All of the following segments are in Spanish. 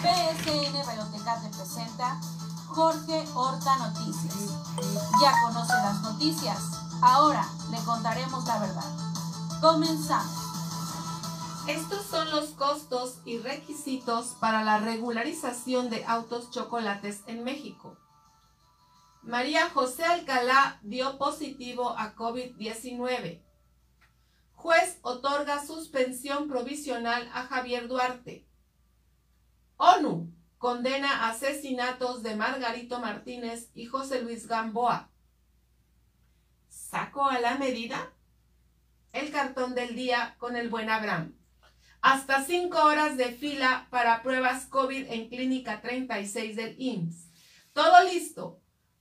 PSN Radiotecate presenta Jorge Horta Noticias. Ya conoce las noticias, ahora le contaremos la verdad. Comenzamos. Estos son los costos y requisitos para la regularización de autos chocolates en México. María José Alcalá dio positivo a COVID-19. Juez otorga suspensión provisional a Javier Duarte. ONU condena asesinatos de Margarito Martínez y José Luis Gamboa. ¿Saco a la medida? El cartón del día con el buen Abraham. Hasta cinco horas de fila para pruebas COVID en Clínica 36 del IMSS. Todo listo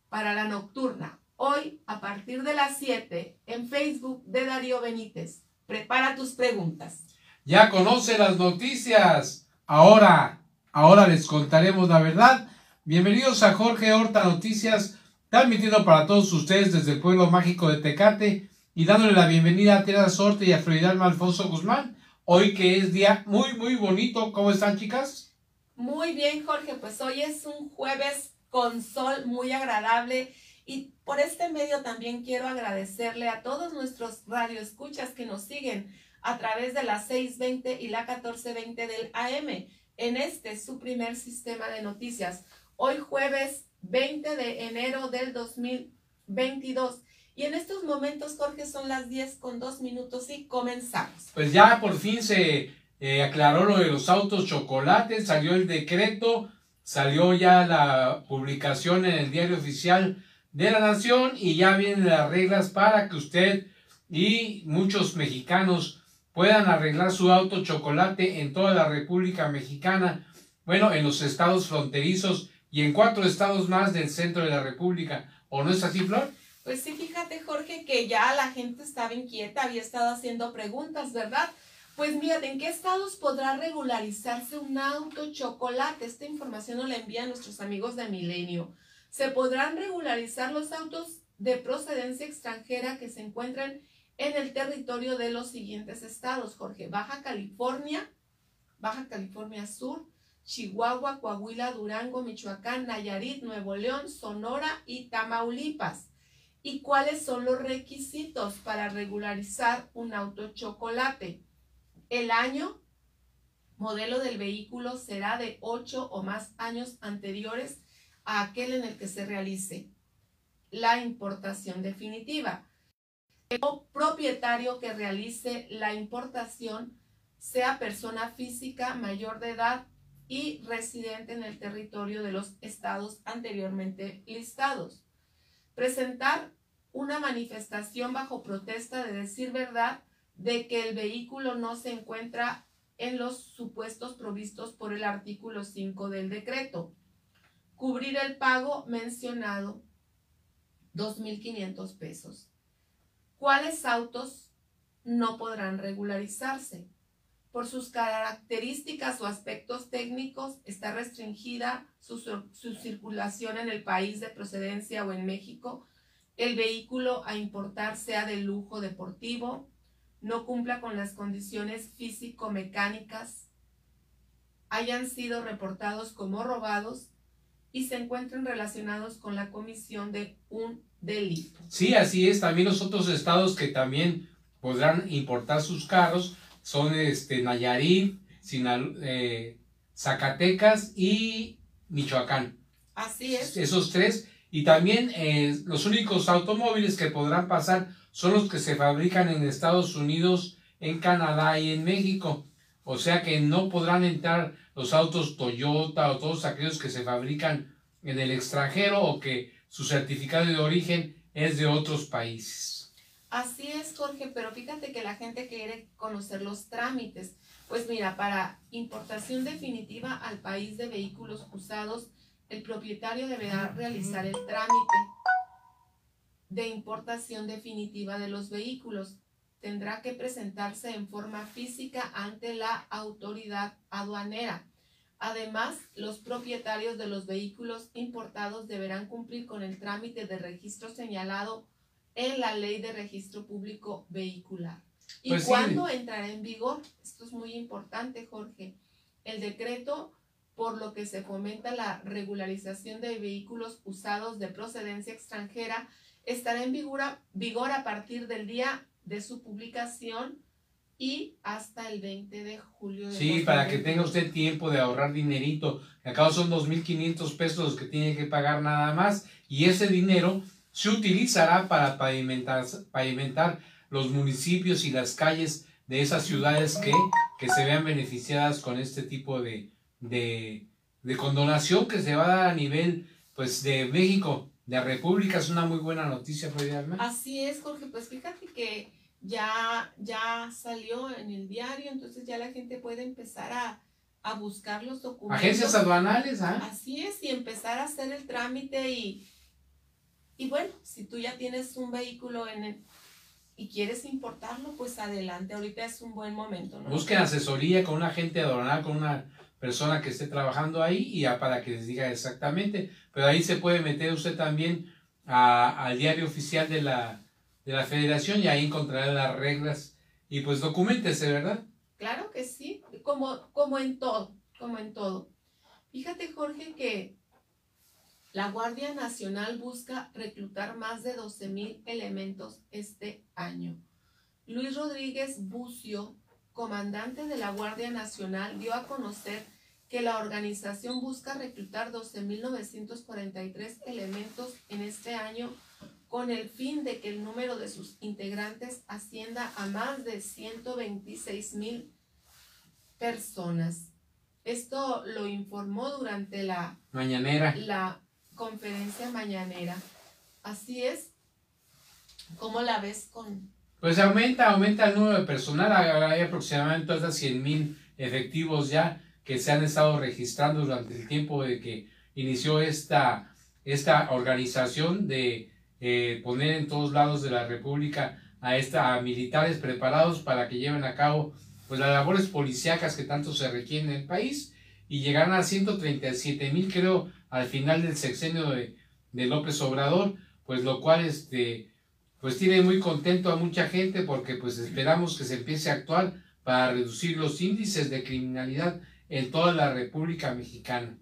para la nocturna. Hoy, a partir de las 7, en Facebook de Darío Benítez. Prepara tus preguntas. Ya conoce las noticias. Ahora, ahora les contaremos la verdad. Bienvenidos a Jorge Horta Noticias, transmitiendo para todos ustedes desde el pueblo mágico de Tecate y dándole la bienvenida a Teresa Sorte y a Floridalma Alfonso Guzmán. Hoy que es día muy, muy bonito. ¿Cómo están, chicas? Muy bien, Jorge. Pues hoy es un jueves con sol muy agradable y por este medio también quiero agradecerle a todos nuestros radioescuchas que nos siguen a través de la 620 y la 1420 del AM en este su primer sistema de noticias. Hoy jueves 20 de enero del 2022. Y en estos momentos, Jorge, son las 10 con 2 minutos y comenzamos. Pues ya por fin se eh, aclaró lo de los autos chocolates, salió el decreto, salió ya la publicación en el diario oficial de la nación y ya vienen las reglas para que usted y muchos mexicanos puedan arreglar su auto chocolate en toda la República Mexicana, bueno, en los estados fronterizos y en cuatro estados más del centro de la República. ¿O no es así, Flor? Pues sí, fíjate, Jorge, que ya la gente estaba inquieta, había estado haciendo preguntas, ¿verdad? Pues mira, ¿en qué estados podrá regularizarse un auto chocolate? Esta información nos la envían nuestros amigos de Milenio se podrán regularizar los autos de procedencia extranjera que se encuentran en el territorio de los siguientes estados, Jorge. Baja California, Baja California Sur, Chihuahua, Coahuila, Durango, Michoacán, Nayarit, Nuevo León, Sonora y Tamaulipas. ¿Y cuáles son los requisitos para regularizar un auto chocolate? El año, modelo del vehículo será de 8 o más años anteriores a aquel en el que se realice la importación definitiva. El propietario que realice la importación sea persona física mayor de edad y residente en el territorio de los estados anteriormente listados. Presentar una manifestación bajo protesta de decir verdad de que el vehículo no se encuentra en los supuestos provistos por el artículo 5 del decreto cubrir el pago mencionado, 2.500 pesos. ¿Cuáles autos no podrán regularizarse? Por sus características o aspectos técnicos, está restringida su, su, circulación en el país de procedencia o en México. El vehículo a importar sea de lujo deportivo, no cumpla con las condiciones físico-mecánicas, hayan sido reportados como robados y se encuentren relacionados con la comisión de un delito. Sí, así es. También los otros estados que también podrán importar sus carros son este Nayarit, Sinal eh, Zacatecas y Michoacán. Así es. Esos tres. Y también eh, los únicos automóviles que podrán pasar son los que se fabrican en Estados Unidos, en Canadá y en México. O sea que no podrán entrar los autos Toyota o todos aquellos que se fabrican en el extranjero o que su certificado de origen es de otros países. Así es, Jorge, pero fíjate que la gente quiere conocer los trámites. Pues mira, para importación definitiva al país de vehículos usados, el propietario deberá realizar el trámite de importación definitiva de los vehículos tendrá que presentarse en forma física ante la autoridad aduanera. Además, los propietarios de los vehículos importados deberán cumplir con el trámite de registro señalado en la Ley de Registro Público Vehicular. ¿Y pues cuándo entrará en vigor? Esto es muy importante, Jorge. El decreto por lo que se fomenta la regularización de vehículos usados de procedencia extranjera, estará en vigor a, vigor a partir del día de su publicación y hasta el 20 de julio. De sí, para que tenga usted tiempo de ahorrar dinerito. Acá son 2.500 pesos los que tiene que pagar nada más y ese dinero se utilizará para pavimentar, pavimentar los municipios y las calles de esas ciudades que, que se vean beneficiadas con este tipo de, de, de condonación que se va a dar a nivel pues de México, de República. Es una muy buena noticia, Freddy Así es, Jorge. Pues fíjate que ya, ya salió en el diario, entonces ya la gente puede empezar a, a buscar los documentos. Agencias aduanales, ¿ah? Así es, y empezar a hacer el trámite y, y bueno, si tú ya tienes un vehículo en el, y quieres importarlo, pues adelante, ahorita es un buen momento. ¿no? Busquen asesoría con un agente aduanal, con una persona que esté trabajando ahí y ya para que les diga exactamente, pero ahí se puede meter usted también al diario oficial de la, de la federación y ahí encontrará las reglas y pues documentese, ¿verdad? Claro que sí, como, como en todo, como en todo. Fíjate, Jorge, que la Guardia Nacional busca reclutar más de 12.000 elementos este año. Luis Rodríguez Bucio, comandante de la Guardia Nacional, dio a conocer que la organización busca reclutar 12.943 elementos en este año con el fin de que el número de sus integrantes ascienda a más de 126.000 personas. Esto lo informó durante la mañanera. La conferencia mañanera. Así es. ¿Cómo la ves con...? Pues aumenta, aumenta el número de personal. Hay aproximadamente hasta 100 mil efectivos ya que se han estado registrando durante el tiempo de que inició esta, esta organización de eh, poner en todos lados de la República a, esta, militares preparados para que lleven a cabo pues las labores policíacas que tanto se requieren en el país y llegaron a 137 mil creo al final del sexenio de, López Obrador, pues lo cual este, pues tiene muy contento a mucha gente porque pues esperamos que se empiece a actuar para reducir los índices de criminalidad en toda la República Mexicana.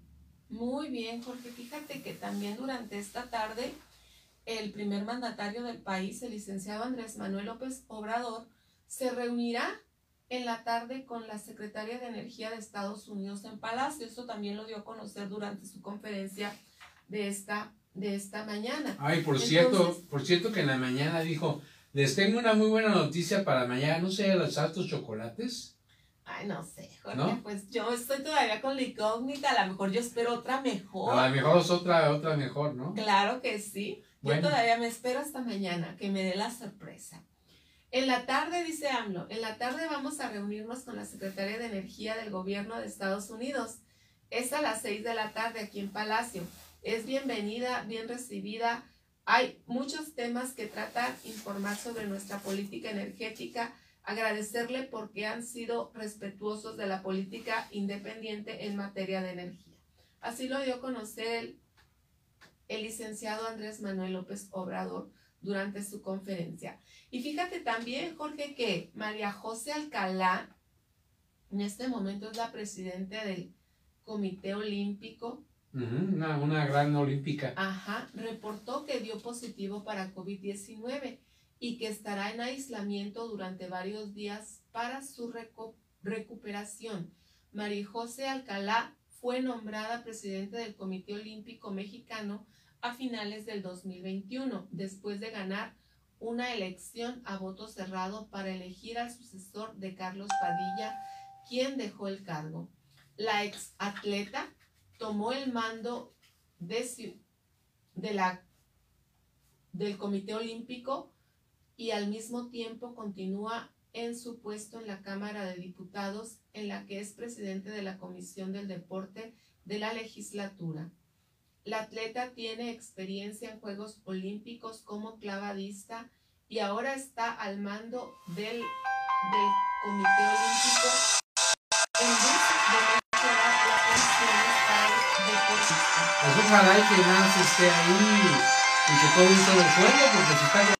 Muy bien, Jorge. Fíjate que también durante esta tarde el primer mandatario del país, el licenciado Andrés Manuel López Obrador, se reunirá en la tarde con la secretaria de Energía de Estados Unidos en Palacio. Esto también lo dio a conocer durante su conferencia de esta, de esta mañana. Ay, por cierto, por cierto que en la mañana dijo, les tengo una muy buena noticia para mañana, ¿no sé, los altos chocolates? Ay, no sé, Jorge, pues yo estoy todavía con la incógnita, a lo mejor yo espero otra mejor. A lo mejor es otra, otra mejor, ¿no? Claro que sí. Yo todavía me espero hasta mañana que me dé la sorpresa. En la tarde, dice AMLO, en la tarde vamos a reunirnos con la Secretaria de Energía del Gobierno de Estados Unidos. Es a las seis de la tarde aquí en Palacio. Es bienvenida, bien recibida. Hay muchos temas que tratar, informar sobre nuestra política energética, agradecerle porque han sido respetuosos de la política independiente en materia de energía. Así lo dio a conocer el, el licenciado Andrés Manuel López Obrador durante su conferencia. Y fíjate también, Jorge, que María José Alcalá, en este momento es la presidenta del Comité Olímpico. una, una, gran olímpica. Ajá, reportó que dio positivo para COVID-19 y que estará en aislamiento durante varios días para su recuperación. María José Alcalá fue nombrada presidenta del Comité Olímpico Mexicano a finales del 2021, después de ganar una elección a voto cerrado para elegir al sucesor de Carlos Padilla, quien dejó el cargo. La ex atleta tomó el mando de, la, del Comité Olímpico y al mismo tiempo continúa en su puesto en la Cámara de Diputados, en la que es presidente de la Comisión del Deporte de la legislatura. La atleta tiene experiencia en Juegos Olímpicos como clavadista y ahora está al mando del, del Comité Olímpico en vez de. Pues ojalá y que más esté ahí y que todo un solo sueldo, porque se está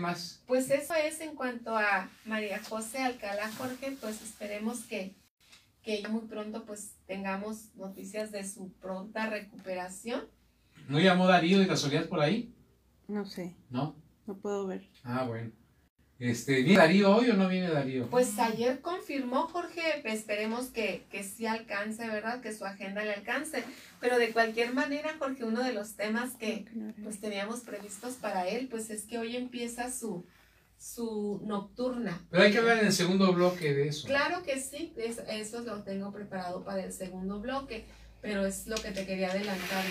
más? Pues eso es en cuanto a María José Alcalá Jorge, pues esperemos que, que muy pronto pues tengamos noticias de su pronta recuperación. ¿No llamó Darío de casualidad por ahí? No sé, No. no puedo ver. Ah, bueno. Este, ¿Viene Darío hoy o no viene Darío? Pues ayer confirmó Jorge, esperemos que, que sí alcance, ¿verdad? Que su agenda le alcance. Pero de cualquier manera, Jorge, uno de los temas que pues teníamos previstos para él, pues es que hoy empieza su, su nocturna. Pero hay que hablar en el segundo bloque de eso. Claro que sí, es- eso lo tengo preparado para el segundo bloque, pero es lo que te quería adelantar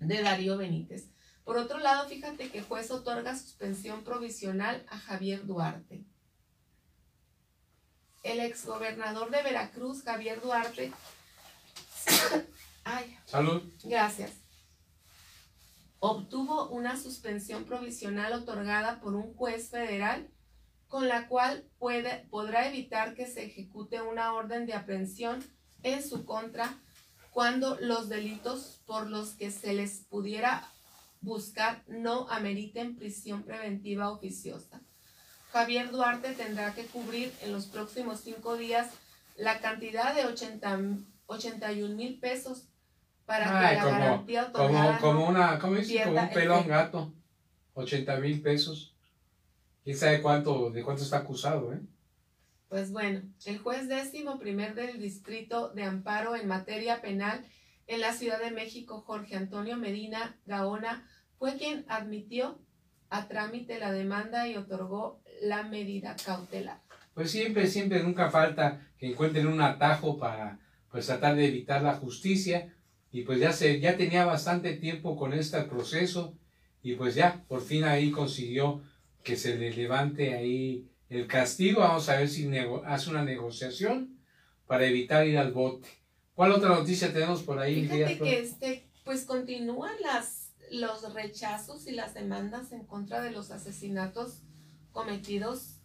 de, de Darío Benítez. Por otro lado, fíjate que juez otorga suspensión provisional a Javier Duarte. El exgobernador de Veracruz, Javier Duarte, ay, Salud. Gracias. Obtuvo una suspensión provisional otorgada por un juez federal con la cual puede, podrá evitar que se ejecute una orden de aprehensión en su contra cuando los delitos por los que se les pudiera buscar no ameriten prisión preventiva oficiosa. Javier Duarte tendrá que cubrir en los próximos cinco días la cantidad de 80, 81 mil pesos para Ay, que la como- garantía Como, como una, ¿cómo dice? Como un pelón gato. 80 mil pesos. ¿Quién sabe cuánto, de cuánto está acusado, eh? Pues bueno, el juez décimo primer del Distrito de Amparo en materia penal en la Ciudad de México, Jorge Antonio Medina Gaona, fue quien admitió a trámite la demanda y otorgó la medida cautelar. Pues siempre, siempre, nunca falta que encuentren un atajo para pues tratar de evitar la justicia y pues ya se, ya tenía bastante tiempo con este proceso y pues ya, por fin ahí consiguió que se le levante ahí el castigo, vamos a ver si hace una negociación para evitar ir al bote. ¿Cuál otra noticia tenemos por ahí? Fíjate que este, pues continúan las, los rechazos y las demandas en contra de los asesinatos cometidos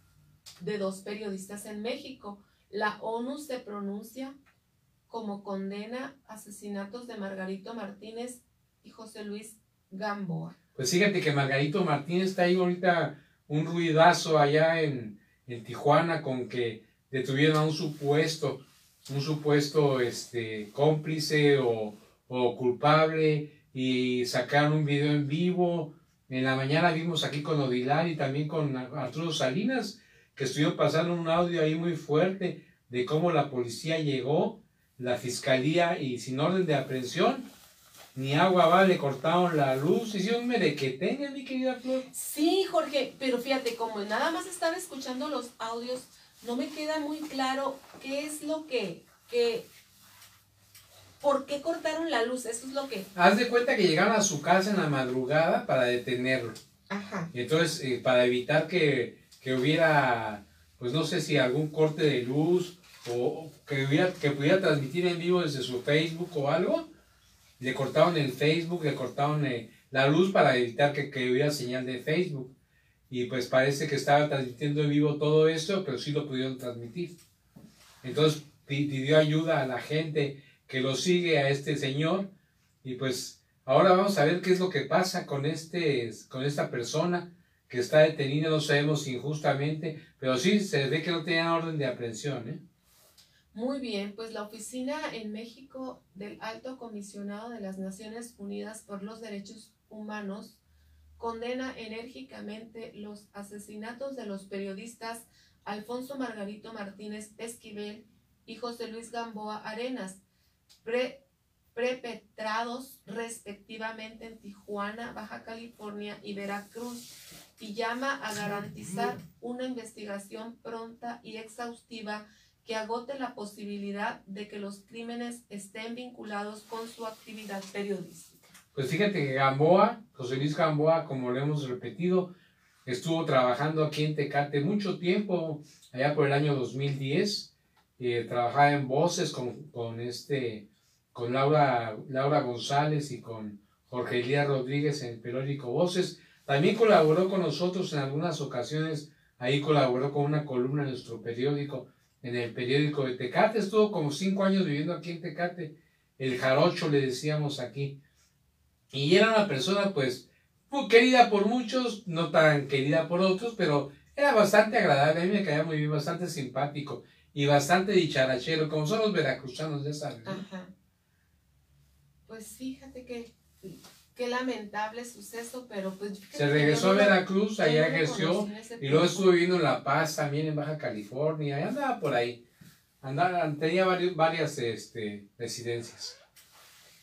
de dos periodistas en México. La ONU se pronuncia como condena asesinatos de Margarito Martínez y José Luis Gamboa. Pues fíjate que Margarito Martínez está ahí ahorita un ruidazo allá en, en Tijuana con que detuvieron a un supuesto, un supuesto este, cómplice o, o culpable y sacaron un video en vivo. En la mañana vimos aquí con Odilar y también con Arturo Salinas que estuvieron pasando un audio ahí muy fuerte de cómo la policía llegó, la fiscalía y sin orden de aprehensión ni agua va, le cortaron la luz, hicieron un merequetengue, mi querida Flor. Sí, Jorge, pero fíjate, como nada más estaba escuchando los audios, no me queda muy claro qué es lo que, que, por qué cortaron la luz, eso es lo que, Haz de cuenta que llegaron a su casa en la madrugada para detenerlo. ajá, entonces, eh, para evitar que, que hubiera, pues no sé si algún corte de luz o que, hubiera, que pudiera transmitir en vivo desde su Facebook o algo, le cortaron el Facebook, le cortaron eh, la luz para evitar que, que hubiera señal de Facebook. Y pues parece que estaba transmitiendo en vivo todo esto, pero sí lo pudieron transmitir. Entonces pi- pidió ayuda a la gente que lo sigue a este señor. Y pues ahora vamos a ver qué es lo que pasa con, este, con esta persona que está detenida, no sabemos injustamente, pero sí se ve que no tenían orden de aprehensión. ¿eh? Muy bien, pues la oficina en México del Alto Comisionado de las Naciones Unidas por los Derechos Humanos condena enérgicamente los asesinatos de los periodistas Alfonso Margarito Martínez Esquivel y José Luis Gamboa Arenas, perpetrados respectivamente en Tijuana, Baja California y Veracruz, y llama a garantizar una investigación pronta y exhaustiva que agote la posibilidad de que los crímenes estén vinculados con su actividad periodística. Pues fíjate que Gamboa, José Luis Gamboa, como lo hemos repetido, estuvo trabajando aquí en Tecate mucho tiempo, allá por el año 2010, eh, trabajaba en voces con, con este, con Laura, Laura González y con Jorge Elías Rodríguez en el periódico Voces. También colaboró con nosotros en algunas ocasiones, ahí colaboró con una columna en nuestro periódico, en el periódico de Tecate, estuvo como cinco años viviendo aquí en Tecate, el jarocho le decíamos aquí. Y era una persona, pues, querida por muchos, no tan querida por otros, pero era bastante agradable, a mí me caía muy bien, bastante simpático y bastante dicharachero, como son los veracruzanos, ya sabes. Ajá. Pues fíjate que qué lamentable suceso, pero pues... Se regresó a Veracruz, allá ejerció, y luego estuvo viviendo en La Paz, también en Baja California, y andaba por ahí. Andaba, tenía varias este, residencias.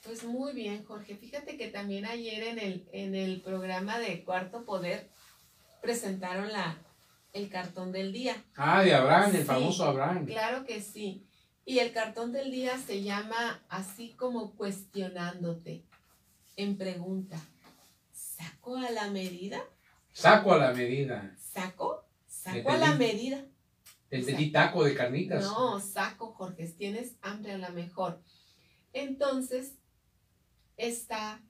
Pues muy bien, Jorge. Fíjate que también ayer en el, en el programa de Cuarto Poder presentaron la, el cartón del día. Ah, de Abraham, el famoso Abraham. Claro que sí. Y el cartón del día se llama así como cuestionándote, en pregunta. ¿Saco a la medida? Saco a la medida. ¿Saco? Saco a la medida. El taco de carnitas. No, saco, Jorge. Tienes hambre a la mejor. Entonces, está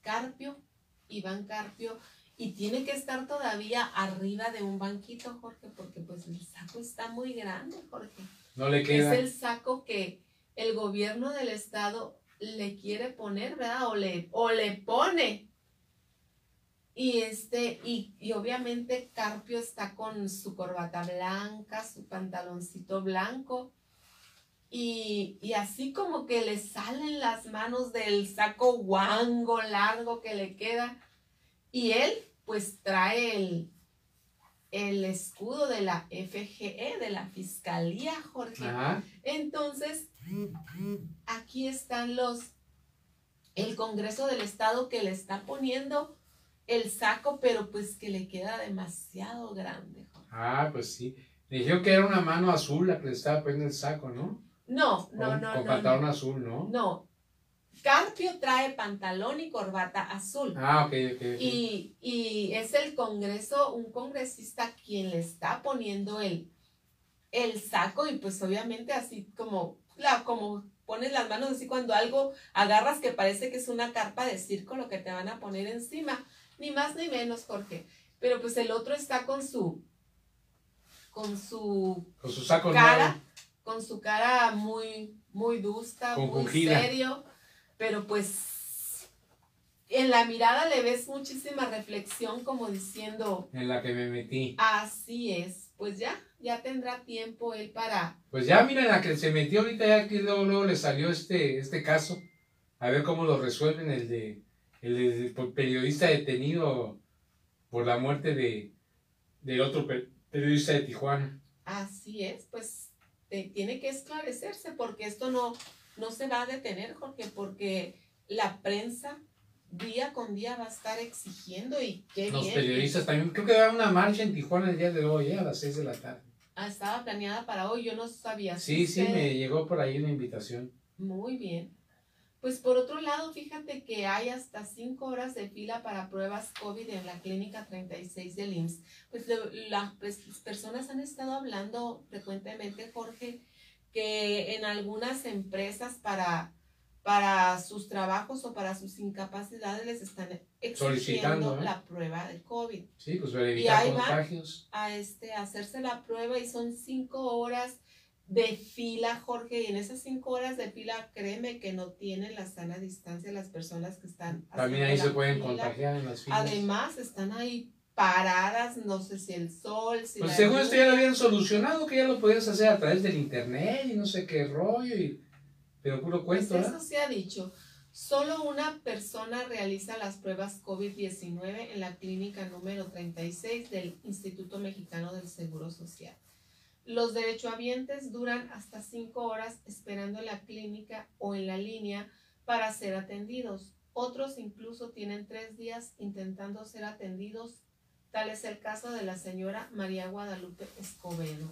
Carpio, Iván Carpio, y tiene que estar todavía arriba de un banquito, Jorge, porque pues el saco está muy grande, Jorge. No le queda. Es el saco que el gobierno del estado le quiere poner, ¿verdad? O le, o le pone. Y este, y, y, obviamente Carpio está con su corbata blanca, su pantaloncito blanco. Y, y así como que le salen las manos del saco guango largo que le queda. Y él pues trae el, el escudo de la FGE, de la Fiscalía, Jorge. Entonces, aquí están los, el Congreso del Estado que le está poniendo el saco, pero pues que le queda demasiado grande. Jorge. Ah, pues sí. Me dijeron que era una mano azul la que le estaba poniendo el saco, ¿no? No, no, no. Con pantalón azul, ¿no? No, Carpio trae pantalón y corbata azul. Ah, ok, ok. Y, y, es el Congreso, un congresista quien le está poniendo el, el saco y pues obviamente así como, la, como pones las manos así cuando algo agarras que parece que es una carpa de circo lo que te van a poner encima. Ni más ni menos, Jorge. Pero pues el otro está con su, con su, con su saco cara, con su cara muy, muy dusta, muy serio pero pues en la mirada le ves muchísima reflexión como diciendo... En la que me metí. Así es, pues ya, ya tendrá tiempo él para... Pues ya, mira, en la que se metió ahorita ya que luego, luego le salió este, este caso, a ver cómo lo resuelven el de el periodista detenido por la muerte de del otro periodista de Tijuana. Así es, pues tiene que esclarecerse porque esto no, no se va a detener, Jorge, porque la prensa día con día va a estar exigiendo y qué Los periodistas también, creo que va a haber una marcha en Tijuana el día de hoy, ¿eh? a las 6 de la tarde. Ah, estaba planeada para hoy, yo no sabía. Sí, sí, me llegó por ahí una invitación. Muy bien. Pues por otro lado, fíjate que hay hasta 5 horas de fila para pruebas COVID en la clínica 36 del IMSS. Pues las personas han estado hablando frecuentemente, Jorge, que en algunas empresas para, para sus trabajos o para sus incapacidades les están exigiendo la prueba de COVID. Sí, pues para evitar contagios. a este, hacerse la prueba y son cinco horas de fila, Jorge, y en esas cinco horas de fila, créeme que no tienen la sana distancia las personas que están. También ahí se pueden contagiar en las filas. Además, están ahí paradas, no sé si el sol, si Pues según esto ya lo habían solucionado, que ya lo podías hacer a través del internet y no sé qué rollo, y, pero puro pues cuento, Eso se ha dicho. Solo una persona realiza las pruebas COVID-19 en la clínica número 36 del Instituto Mexicano del Seguro Social. Los derechohabientes duran hasta cinco horas esperando en la clínica o en la línea para ser atendidos. Otros incluso tienen tres días intentando ser atendidos Tal es el caso de la señora María Guadalupe Escobedo,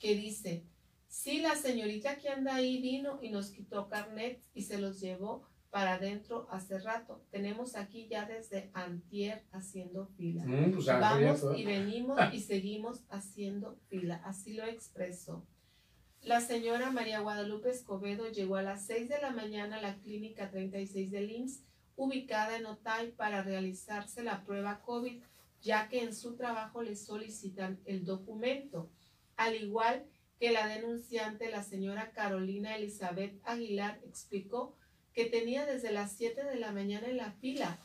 que dice, sí, la señorita que anda ahí vino y nos quitó carnet y se los llevó para adentro hace rato. Tenemos aquí ya desde antier haciendo fila. Mm, pues, Vamos y venimos y seguimos haciendo fila. Así lo expresó. La señora María Guadalupe Escobedo llegó a las 6 de la mañana a la clínica 36 del IMSS, ubicada en Otay, para realizarse la prueba COVID ya que en su trabajo le solicitan el documento, al igual que la denunciante, la señora Carolina Elizabeth Aguilar, explicó que tenía desde las 7 de la mañana en la fila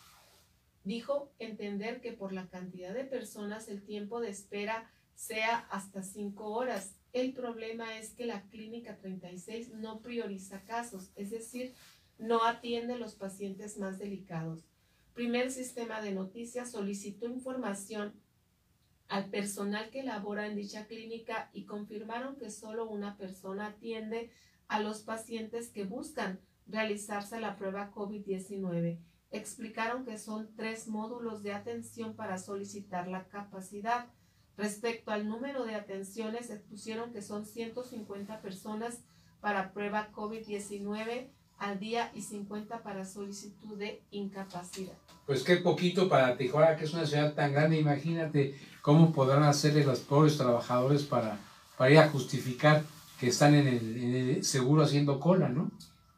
Dijo entender que por la cantidad de personas el tiempo de espera sea hasta cinco horas. El problema es que la Clínica 36 no prioriza casos, es decir, no atiende los pacientes más delicados. Primer Sistema de Noticias solicitó información al personal que labora en dicha clínica y confirmaron que solo una persona atiende a los pacientes que buscan realizarse la prueba COVID-19. Explicaron que son tres módulos de atención para solicitar la capacidad. Respecto al número de atenciones, expusieron que son 150 personas para prueba COVID-19 al día y 50 para solicitud de incapacidad. Pues qué poquito para Tijuana, que es una ciudad tan grande, imagínate cómo podrán hacerle los pobres trabajadores para, para ir a justificar que están en el, en el seguro haciendo cola, ¿no?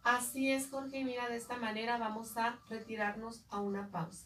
Así es, Jorge. Mira, de esta manera vamos a retirarnos a una pausa.